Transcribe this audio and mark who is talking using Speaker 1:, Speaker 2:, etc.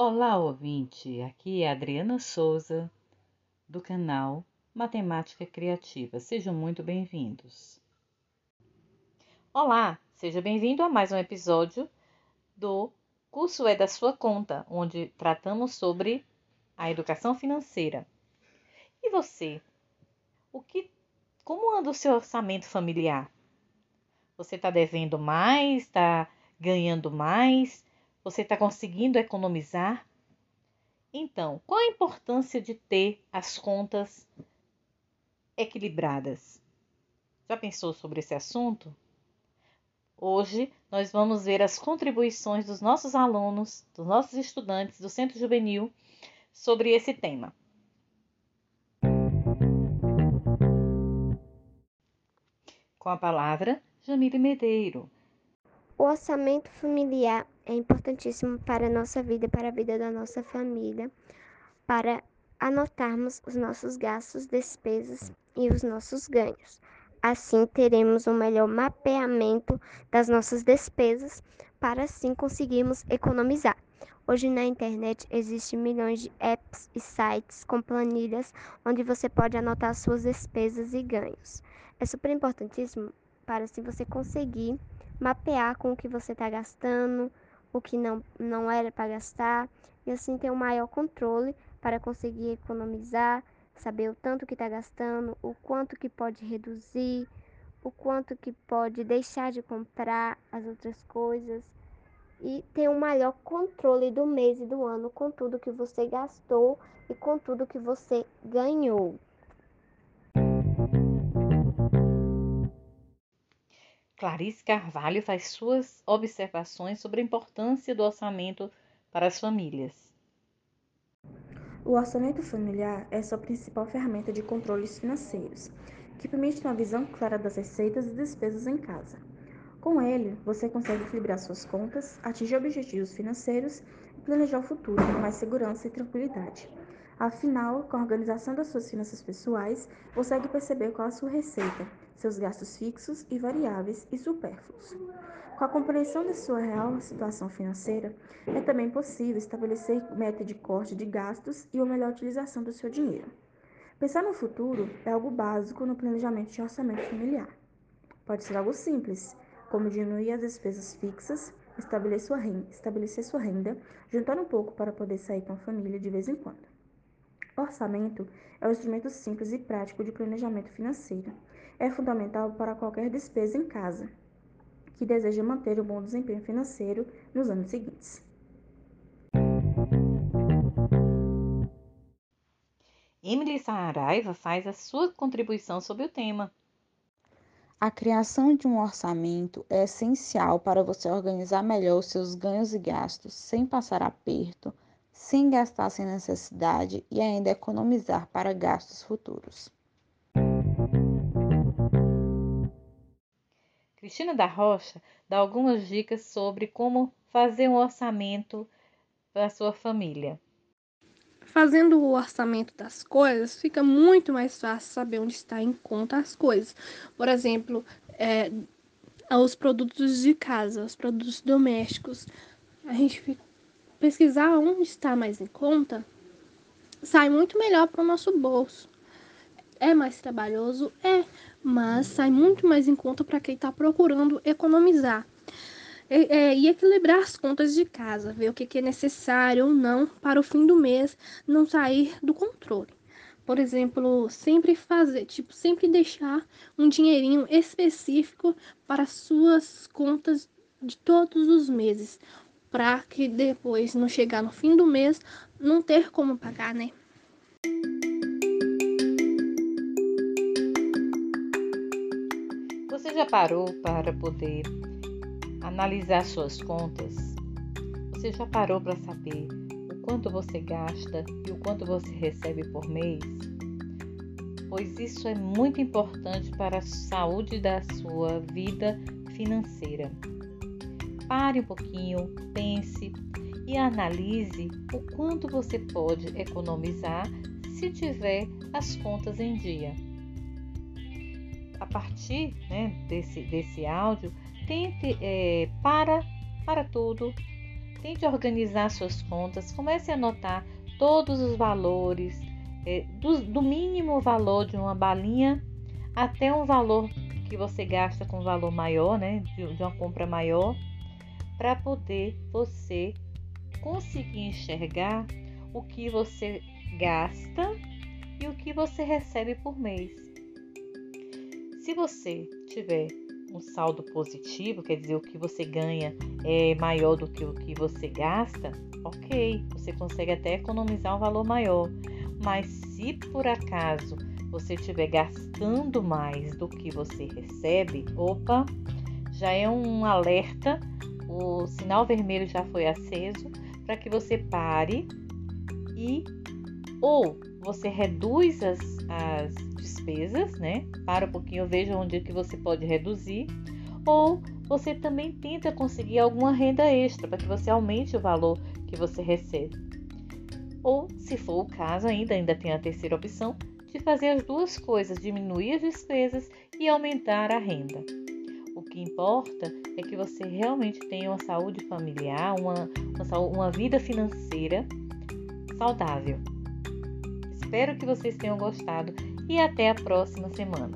Speaker 1: Olá, ouvinte! Aqui é Adriana Souza, do canal Matemática Criativa. Sejam muito bem-vindos. Olá, seja bem-vindo a mais um episódio do Curso é da Sua Conta, onde tratamos sobre a educação financeira. E você? O que, como anda o seu orçamento familiar? Você está devendo mais? Está ganhando mais? Você está conseguindo economizar? Então, qual a importância de ter as contas equilibradas? Já pensou sobre esse assunto? Hoje nós vamos ver as contribuições dos nossos alunos, dos nossos estudantes do Centro Juvenil sobre esse tema. Com a palavra, Jamile Medeiro.
Speaker 2: O orçamento familiar é importantíssimo para a nossa vida, para a vida da nossa família, para anotarmos os nossos gastos, despesas e os nossos ganhos. Assim teremos um melhor mapeamento das nossas despesas para assim conseguirmos economizar. Hoje na internet existem milhões de apps e sites com planilhas onde você pode anotar suas despesas e ganhos. É super importantíssimo para assim você conseguir mapear com o que você está gastando, o que não, não era para gastar, e assim ter um maior controle para conseguir economizar, saber o tanto que está gastando, o quanto que pode reduzir, o quanto que pode deixar de comprar as outras coisas e ter um maior controle do mês e do ano com tudo que você gastou e com tudo que você ganhou.
Speaker 1: Clarice Carvalho faz suas observações sobre a importância do orçamento para as famílias.
Speaker 3: O orçamento familiar é sua principal ferramenta de controles financeiros, que permite uma visão clara das receitas e despesas em casa. Com ele, você consegue equilibrar suas contas, atingir objetivos financeiros e planejar o futuro com mais segurança e tranquilidade. Afinal, com a organização das suas finanças pessoais, consegue perceber qual a sua receita, seus gastos fixos e variáveis e supérfluos. Com a compreensão de sua real situação financeira, é também possível estabelecer meta de corte de gastos e uma melhor utilização do seu dinheiro. Pensar no futuro é algo básico no planejamento de orçamento familiar. Pode ser algo simples, como diminuir as despesas fixas, estabelecer sua renda, estabelecer sua renda juntar um pouco para poder sair com a família de vez em quando. O orçamento é um instrumento simples e prático de planejamento financeiro é fundamental para qualquer despesa em casa que deseja manter o um bom desempenho financeiro nos anos seguintes.
Speaker 1: Emily Saraiva faz a sua contribuição sobre o tema.
Speaker 4: A criação de um orçamento é essencial para você organizar melhor os seus ganhos e gastos, sem passar aperto, sem gastar sem necessidade e ainda economizar para gastos futuros.
Speaker 1: Cristina da Rocha dá algumas dicas sobre como fazer um orçamento para a sua família.
Speaker 5: Fazendo o orçamento das coisas, fica muito mais fácil saber onde está em conta as coisas. Por exemplo, é, os produtos de casa, os produtos domésticos. A gente pesquisar onde está mais em conta sai muito melhor para o nosso bolso. É mais trabalhoso? É, mas sai muito mais em conta para quem está procurando economizar. E, é, e, equilibrar as contas de casa, ver o que, que é necessário ou não para o fim do mês não sair do controle. Por exemplo, sempre fazer, tipo, sempre deixar um dinheirinho específico para suas contas de todos os meses, para que depois, não chegar no fim do mês, não ter como pagar, né?
Speaker 1: já parou para poder analisar suas contas? Você já parou para saber o quanto você gasta e o quanto você recebe por mês? Pois isso é muito importante para a saúde da sua vida financeira. Pare um pouquinho, pense e analise o quanto você pode economizar se tiver as contas em dia. A partir né, desse, desse áudio, tente é, para, para tudo, tente organizar suas contas, comece a anotar todos os valores, é, do, do mínimo valor de uma balinha até um valor que você gasta com valor maior, né, de, de uma compra maior, para poder você conseguir enxergar o que você gasta e o que você recebe por mês. Se você tiver um saldo positivo, quer dizer, o que você ganha é maior do que o que você gasta, ok, você consegue até economizar um valor maior. Mas se por acaso você estiver gastando mais do que você recebe, opa, já é um alerta, o sinal vermelho já foi aceso para que você pare e ou você reduz as, as despesas, né? Para um pouquinho, veja onde é que você pode reduzir, ou você também tenta conseguir alguma renda extra para que você aumente o valor que você recebe. Ou, se for o caso, ainda ainda tem a terceira opção de fazer as duas coisas, diminuir as despesas e aumentar a renda. O que importa é que você realmente tenha uma saúde familiar, uma, uma, uma vida financeira saudável. Espero que vocês tenham gostado e até a próxima semana.